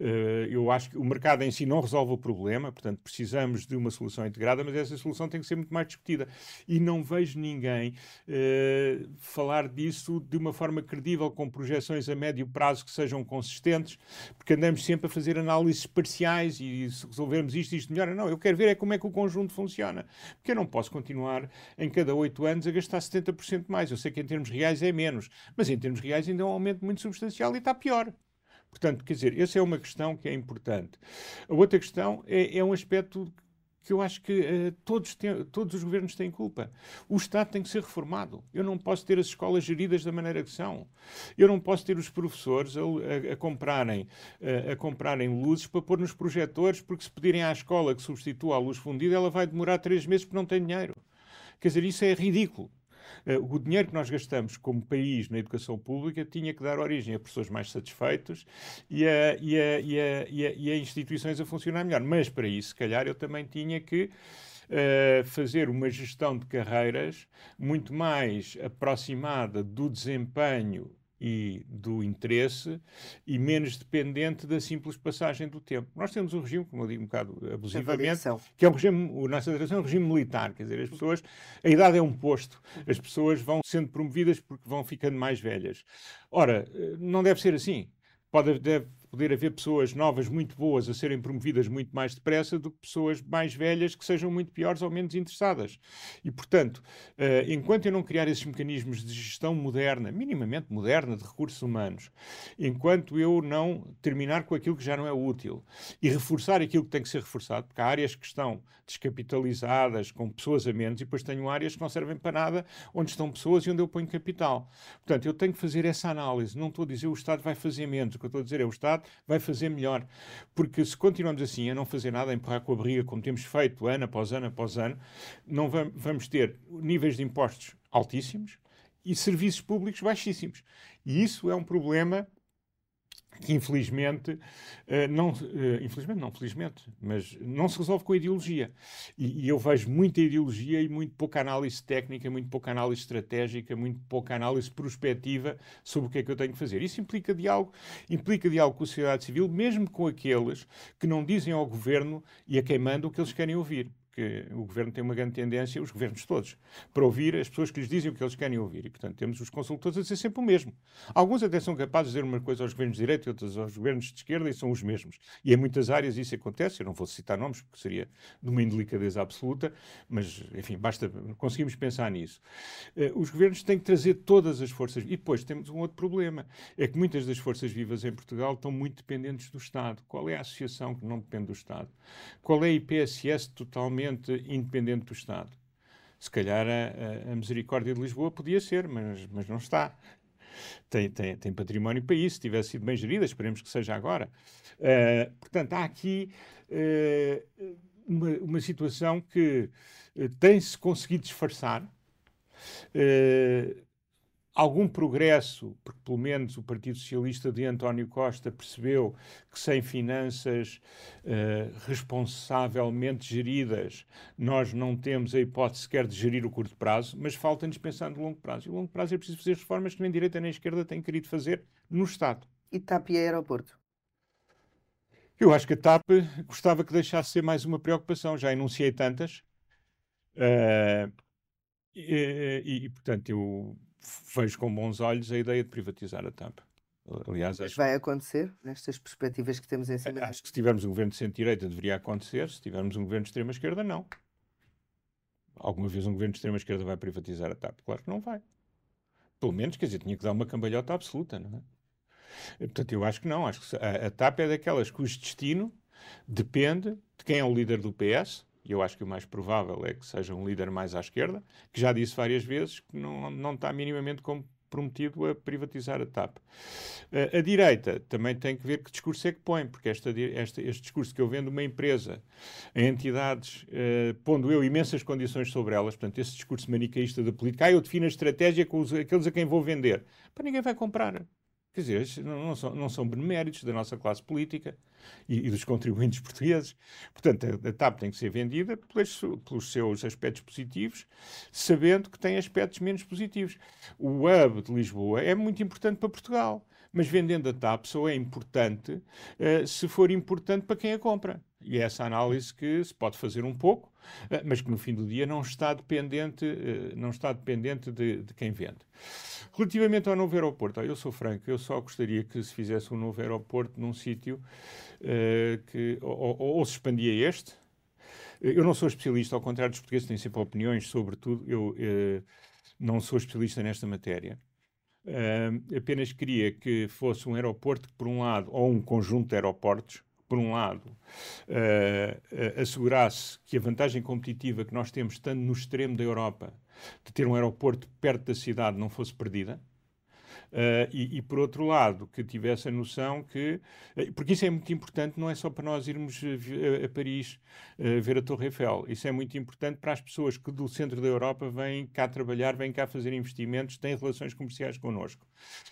Uh, eu acho que o mercado em si não resolve o problema, portanto, precisamos de uma solução integrada, mas essa solução tem que ser muito mais discutida. E não vejo ninguém uh, falar disso de uma forma credível, com projeções a médio prazo que sejam consistentes, porque andamos sempre a fazer análises parciais e se resolvermos isto, isto melhora. Não, eu quero ver é como é que o conjunto funciona. Porque eu não posso continuar em cada oito anos a gastar 70% mais. Eu sei que em termos reais é menos, mas em termos reais ainda é um aumento muito substancial e está pior. Portanto, quer dizer, essa é uma questão que é importante. A outra questão é, é um aspecto que eu acho que uh, todos, têm, todos os governos têm culpa. O Estado tem que ser reformado. Eu não posso ter as escolas geridas da maneira que são. Eu não posso ter os professores a, a, a comprarem, a, a, comprarem luzes para pôr nos projetores, porque se pedirem à escola que substitua a luz fundida, ela vai demorar três meses porque não tem dinheiro. Quer dizer, isso é ridículo. Uh, o dinheiro que nós gastamos como país na educação pública tinha que dar origem a pessoas mais satisfeitas e a, e a, e a, e a, e a instituições a funcionar melhor. Mas para isso, se calhar, eu também tinha que Uh, fazer uma gestão de carreiras muito mais aproximada do desempenho e do interesse e menos dependente da simples passagem do tempo. Nós temos um regime, como eu digo um bocado abusivamente, que é um regime, o nossa direção é um regime militar, quer dizer, as pessoas, a idade é um posto, as pessoas vão sendo promovidas porque vão ficando mais velhas. Ora, eh, não deve ser assim. Pode, deve, poder haver pessoas novas muito boas a serem promovidas muito mais depressa do que pessoas mais velhas que sejam muito piores ou menos interessadas. E, portanto, uh, enquanto eu não criar esses mecanismos de gestão moderna, minimamente moderna, de recursos humanos, enquanto eu não terminar com aquilo que já não é útil e reforçar aquilo que tem que ser reforçado, porque há áreas que estão descapitalizadas, com pessoas a menos, e depois tenho áreas que não servem para nada, onde estão pessoas e onde eu ponho capital. Portanto, eu tenho que fazer essa análise. Não estou a dizer o Estado vai fazer menos, o que eu estou a dizer é o Estado vai fazer melhor. Porque se continuamos assim, a não fazer nada, a empurrar com a barriga, como temos feito ano após ano após ano, não vamos ter níveis de impostos altíssimos e serviços públicos baixíssimos. E isso é um problema que infelizmente uh, não, uh, infelizmente não, felizmente, mas não se resolve com a ideologia. E, e, eu vejo muita ideologia e muito pouca análise técnica, muito pouca análise estratégica, muito pouca análise prospectiva sobre o que é que eu tenho que fazer. Isso implica diálogo, implica diálogo com a sociedade civil, mesmo com aqueles que não dizem ao governo e a quem manda o que eles querem ouvir o governo tem uma grande tendência, os governos todos, para ouvir as pessoas que lhes dizem o que eles querem ouvir. E, portanto, temos os consultores a dizer sempre o mesmo. Alguns até são capazes de dizer uma coisa aos governos de direita e outras aos governos de esquerda e são os mesmos. E em muitas áreas isso acontece. Eu não vou citar nomes porque seria de uma indelicadeza absoluta, mas, enfim, basta, conseguimos pensar nisso. Uh, os governos têm que trazer todas as forças. E depois temos um outro problema: é que muitas das forças vivas em Portugal estão muito dependentes do Estado. Qual é a associação que não depende do Estado? Qual é a IPSS totalmente independente do Estado. Se calhar a, a, Misericórdia de Lisboa podia ser, mas, mas não está. Tem, tem, tem património para isso, se tivesse sido bem gerida, esperemos que seja agora. Uh, portanto, há aqui uh, uma, uma situação que uh, tem-se conseguido disfarçar. Uh, algum progresso, porque pelo menos o Partido Socialista de António Costa percebeu que sem finanças uh, responsavelmente geridas nós não temos a hipótese sequer de gerir o curto prazo, mas falta-nos pensar no longo prazo. E o longo prazo é preciso fazer reformas que nem direita nem esquerda têm querido fazer no Estado. E TAP e aeroporto? Eu acho que a TAP gostava que deixasse ser mais uma preocupação. Já enunciei tantas. Uh, e, e, e, portanto, eu vejo com bons olhos a ideia de privatizar a TAP. Aliás, acho... vai acontecer nestas perspectivas que temos em cima? Acho que se tivermos um governo de centro-direita deveria acontecer, se tivermos um governo de extrema-esquerda, não. Alguma vez um governo de extrema-esquerda vai privatizar a TAP? Claro que não vai. Pelo menos, quer dizer, tinha que dar uma cambalhota absoluta, não é? Portanto, eu acho que não. Acho que a, a TAP é daquelas cujo destino depende de quem é o líder do PS, e eu acho que o mais provável é que seja um líder mais à esquerda, que já disse várias vezes que não, não está minimamente comprometido a privatizar a TAP. Uh, a direita também tem que ver que discurso é que põe, porque esta, esta, este discurso que eu vendo uma empresa em entidades, uh, pondo eu imensas condições sobre elas, portanto, esse discurso manicaísta da política, ah, eu defino a estratégia com os, aqueles a quem vou vender, para ninguém vai comprar. Quer dizer, não, são, não são beneméritos da nossa classe política e, e dos contribuintes [laughs] portugueses. Portanto, a, a, TAP tem que ser vendida pelos, pelos seus aspectos positivos, sabendo que tem aspectos menos positivos. O hub de Lisboa é muito importante para Portugal, mas vendendo a TAP só é importante uh, se for importante para quem a compra. E é essa análise que se pode fazer um pouco, uh, mas que no fim do dia não está dependente, uh, não está dependente de, de quem vende. Relativamente ao novo aeroporto, eu sou franco, eu só gostaria que se fizesse um novo aeroporto num sítio uh, que ou, ou, se expandia este, Eu não sou especialista, ao contrário dos portugueses, têm sempre opiniões sobre tudo. Eu não sou especialista nesta matéria. Uh, apenas queria que fosse um aeroporto que, por um lado, ou um conjunto de aeroportos, por um lado, uh, assegurasse que a vantagem competitiva que nós temos, estando no extremo da Europa, de ter um aeroporto perto da cidade, não fosse perdida. Uh, e, e, por outro lado, que tivesse a noção que. Uh, porque isso é muito importante, não é só para nós irmos a, a Paris uh, ver a Torre Eiffel. Isso é muito importante para as pessoas que do centro da Europa vêm cá trabalhar, vêm cá fazer investimentos, têm relações comerciais connosco.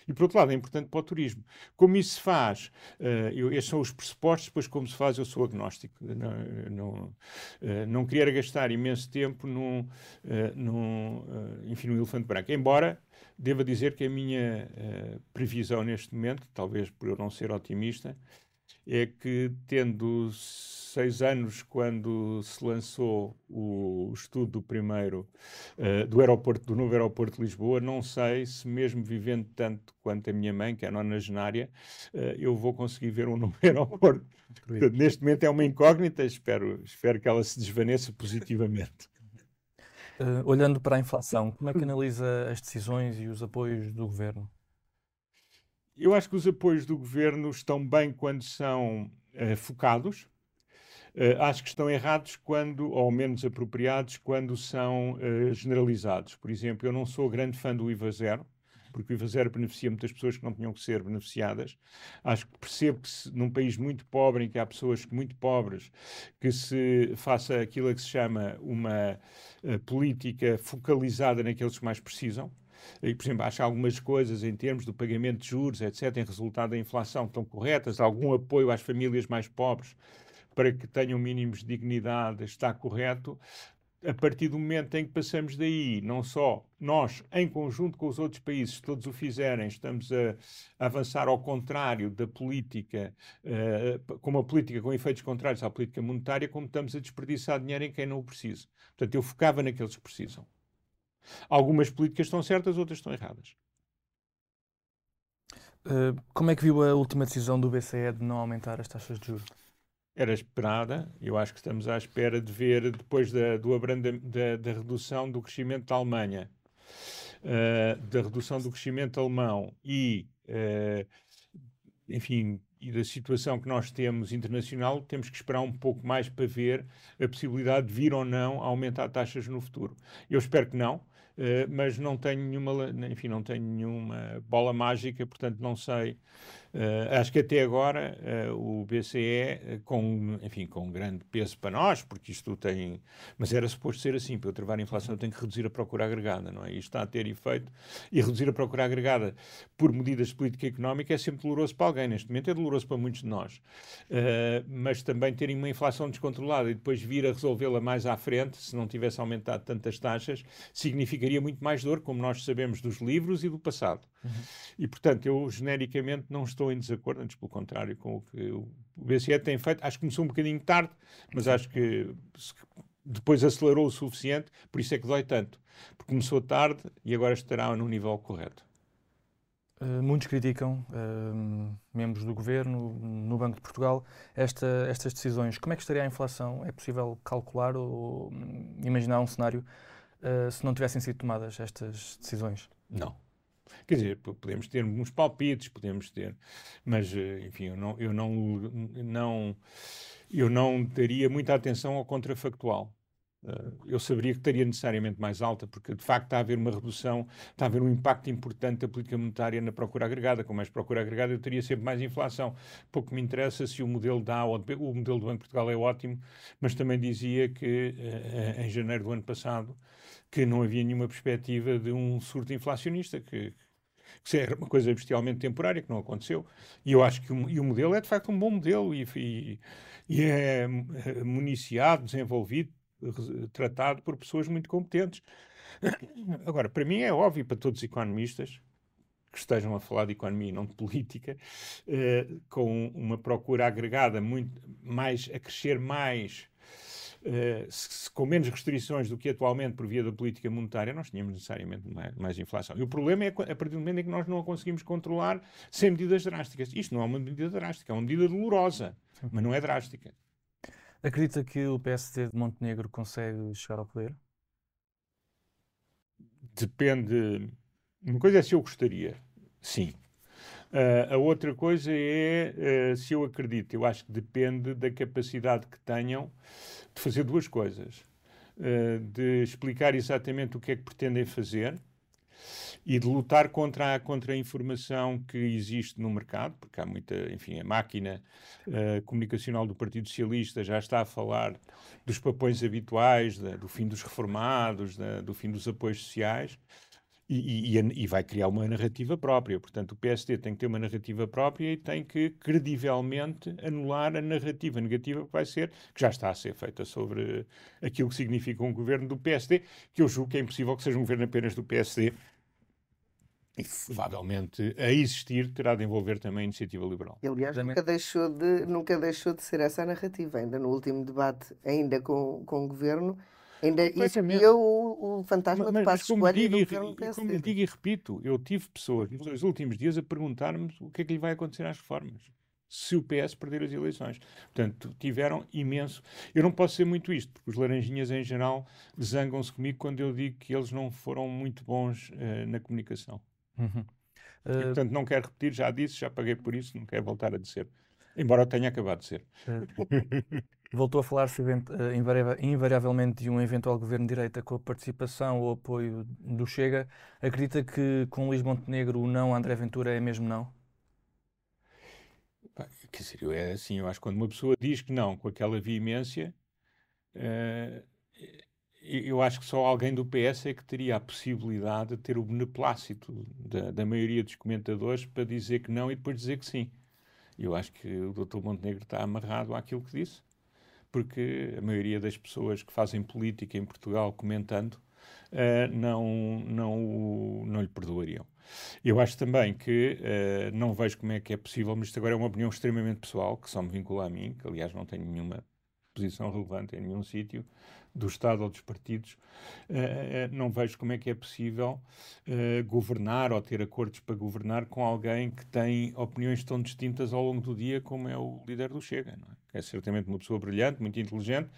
E por outro lado, é importante para o turismo. Como isso se faz? Eu, estes são os pressupostos, depois como se faz, eu sou agnóstico. Não, não, não queria gastar imenso tempo num, num, enfim, num elefante branco. Embora Devo dizer que a minha uh, previsão neste momento, talvez por eu não ser otimista, é que tendo seis anos quando se lançou o estudo do primeiro uh, do aeroporto do novo aeroporto de Lisboa, não sei se mesmo vivendo tanto quanto a minha mãe, que é nonagenária, uh, eu vou conseguir ver um [laughs] novo aeroporto. neste momento é uma incógnita, espero, espero que ela se desvaneça positivamente. Uh, olhando para a inflação, como é que [laughs] analisa as decisões e os apoios do governo? Eu acho que os apoios do governo estão bem quando são uh, focados. Uh, acho que estão errados quando, ou menos apropriados, quando são generalizados. Por exemplo, eu não sou grande fã do IVA zero porque o IVA zero beneficia muitas pessoas que não tinham que ser beneficiadas. Acho que percebo que se, num país muito pobre, em que há pessoas muito pobres, que se faça aquilo que se chama uma uh, política focalizada naqueles que mais precisam. E, por exemplo, acho algumas coisas em termos do pagamento de juros, etc., em resultado da inflação, estão corretas, algum apoio às famílias mais pobres para que tenham mínimos de dignidade está correto, a partir do momento em que passamos daí, não só nós, em conjunto com os outros países, todos o fizerem, estamos a, a avançar ao contrário da política, uh, com uma política com efeitos contrários à política monetária, como estamos a desperdiçar dinheiro em quem não o precisa. Portanto, eu focava naqueles que precisam. Algumas políticas estão certas, outras estão erradas. Uh, como é que viu a última decisão do BCE de não aumentar as taxas de juros? Era esperada. Eu acho que estamos à espera de ver, depois da, do abranda, da, da redução do crescimento da Alemanha, uh, da redução do crescimento alemão e, uh, enfim, e da situação que nós temos internacional, temos que esperar um pouco mais para ver a possibilidade de vir ou não a aumentar taxas no futuro. Eu espero que não. Uh, mas não tenho nenhuma, enfim, não tenho nenhuma bola mágica, portanto não sei Uh, acho que até agora uh, o BCE, eh, com, enfim, com grande peso para nós, porque isto tem. Mas era suposto ser assim: para eu travar a inflação, eu tenho que reduzir a procura agregada, não é? Isto está a ter efeito. E reduzir a procura agregada por medidas de política económica é sempre doloroso para alguém. Neste momento é doloroso para muitos de nós. Uh, mas também terem uma inflação descontrolada e depois vir a resolvê-la mais à frente, se não tivesse aumentado tantas taxas, significaria muito mais dor, como nós sabemos dos livros e do passado. Uhum. E, portanto, eu genericamente não estou em desacordo, antes pelo contrário, com o que o BCE tem feito. Acho que começou um bocadinho tarde, mas acho que depois acelerou o suficiente, por isso é que dói tanto. Porque começou tarde e agora estará no nível correto. Uh, muitos criticam, uh, membros do governo, no Banco de Portugal, esta, estas decisões. Como é que estaria a inflação? É possível calcular ou um, imaginar um cenário uh, se não tivessem sido tomadas estas decisões? Não. Quer dizer, podemos ter uns palpites, podemos ter, mas eh, enfim, eu não, eu não, não, eu não daria muita atenção ao contrafactual. Eu saberia que estaria necessariamente mais alta, porque de facto está a haver uma redução, está a haver um impacto importante da política monetária na procura agregada. Com mais procura agregada, eu teria sempre mais inflação. Pouco me interessa se o modelo da ou o modelo do Banco de Portugal é ótimo, mas também dizia que uh, em janeiro do ano passado que não havia nenhuma perspectiva de um surto inflacionista, que, que era uma coisa bestialmente temporária, que não aconteceu. E eu acho que o, e o modelo é de facto um bom modelo e, e, e é municiado, desenvolvido, tratado por pessoas muito competentes. [coughs] Agora, para mim é óbvio, para todos os economistas que estejam a falar de economia e não de política, eh, com uma procura agregada muito mais a crescer mais Uh, se, com menos restrições do que atualmente por via da política monetária, nós tínhamos necessariamente mais, mais, inflação. E o problema é a partir do momento em que nós não a conseguimos controlar sem medidas drásticas. Isto não é uma medida drástica, é uma medida dolorosa, mas não é drástica. Acredita que o PSD de Montenegro consegue chegar ao poder? Depende. Uma coisa é se eu gostaria, sim. Uh, a outra coisa é uh, se eu acredito. Eu acho que depende da capacidade que tenham de fazer duas coisas: uh, de explicar exatamente o que é que pretendem fazer e de lutar contra a, contra a informação que existe no mercado, porque há muita, enfim, a máquina uh, comunicacional do Partido Socialista já está a falar dos papões habituais, da, do fim dos reformados, da, do fim dos apoios sociais. E, e, e, vai criar uma narrativa própria. Portanto, o PSD tem que ter uma narrativa própria e tem que credivelmente anular a narrativa negativa que vai ser, que já está a ser feita sobre aquilo que significa um governo do PSD, que eu julgo que é impossível que seja um governo apenas do PSD, e provavelmente a existir terá de envolver também a iniciativa liberal. E, aliás, nunca deixou, de, nunca deixou de ser essa a narrativa. Ainda no último debate, ainda com, com o governo, ainda espiou o, o fantasma mas, de Passos Coelho e do Como eu digo e repito, eu tive pessoas nos últimos dias a perguntar-me o que é que lhe vai acontecer às reformas se o PS perder as eleições. Portanto, tiveram imenso. Eu não posso ser muito isto, porque os laranjinhas em geral zangam-se comigo quando eu digo que eles não foram muito bons uh, na comunicação. Uhum. Uh... E, portanto, não quero repetir, já disse, já paguei por isso, não quero voltar a dizer. Embora eu tenha acabado de ser. Uh, voltou a falar-se uh, invariavelmente de um eventual governo de direita com a participação ou apoio do Chega. Acredita que com Luís Montenegro o não André Ventura é mesmo não? Quer dizer, é assim, eu acho que quando uma pessoa diz que não com aquela veemência, uh, eu acho que só alguém do PS é que teria a possibilidade de ter o beneplácito da, da maioria dos comentadores para dizer que não e depois dizer que sim. Eu acho que o Dr. Montenegro está amarrado àquilo que disse, porque a maioria das pessoas que fazem política em Portugal comentando uh, não, não, não lhe perdoariam. Eu acho também que uh, não vejo como é que é possível, mas isto agora é uma opinião extremamente pessoal, que só me vincula a mim, que aliás não tenho nenhuma posição relevante em nenhum sítio, do Estado ou dos partidos, uh, não vejo como é que é possível uh, governar ou ter acordos para governar com alguém que tem opiniões tão distintas ao longo do dia como é o líder do Chega. Não é? é certamente uma pessoa brilhante, muito inteligente,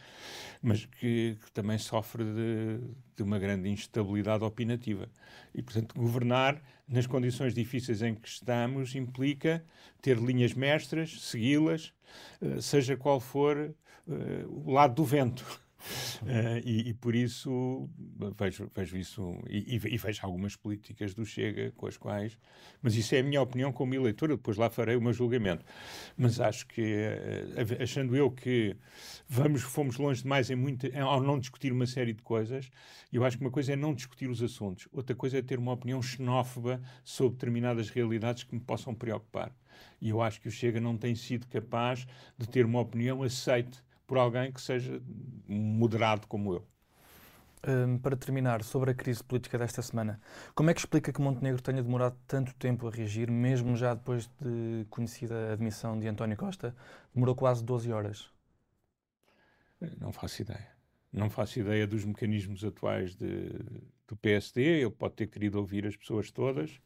mas que, que também sofre de, de, uma grande instabilidade opinativa. E, portanto, governar nas condições difíceis em que estamos implica ter linhas mestras, segui-las, seja qual for o lado do vento. Uh, e, e, por isso vejo, vejo isso e, e, vejo algumas políticas do Chega com as quais, mas isso é a minha opinião como eleitor, depois lá farei o meu julgamento. Mas acho que, uh, achando eu que vamos, fomos longe demais em muito, em, ao não discutir uma série de coisas, eu acho que uma coisa é não discutir os assuntos, outra coisa é ter uma opinião xenófoba sobre determinadas realidades que me possam preocupar. E eu acho que o Chega não tem sido capaz de ter uma opinião aceite por alguém que seja moderado como eu. Um, para terminar, sobre a crise política desta semana, como é que explica que Montenegro tenha demorado tanto tempo a reagir, mesmo já depois de conhecida a admissão de António Costa? Demorou quase 12 horas. Não faço ideia. Não faço ideia dos mecanismos atuais de, do PSD. Ele pode ter querido ouvir as pessoas todas.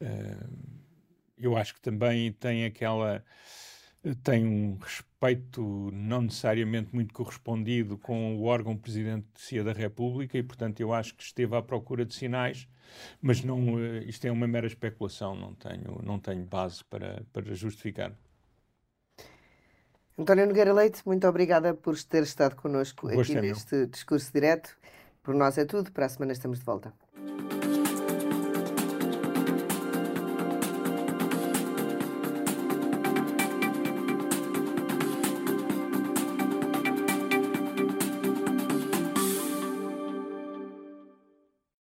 Uh, eu acho que também tem aquela tem um respeito não necessariamente muito correspondido com o órgão Presidente da República e, portanto, eu acho que esteve à procura de sinais, mas não, eh, isto é uma mera especulação, não tenho, não tenho base para, para justificar. António Nogueira Leite, muito obrigada por ter estado connosco aqui neste discurso direto. Por nós é tudo, para a semana estamos de volta.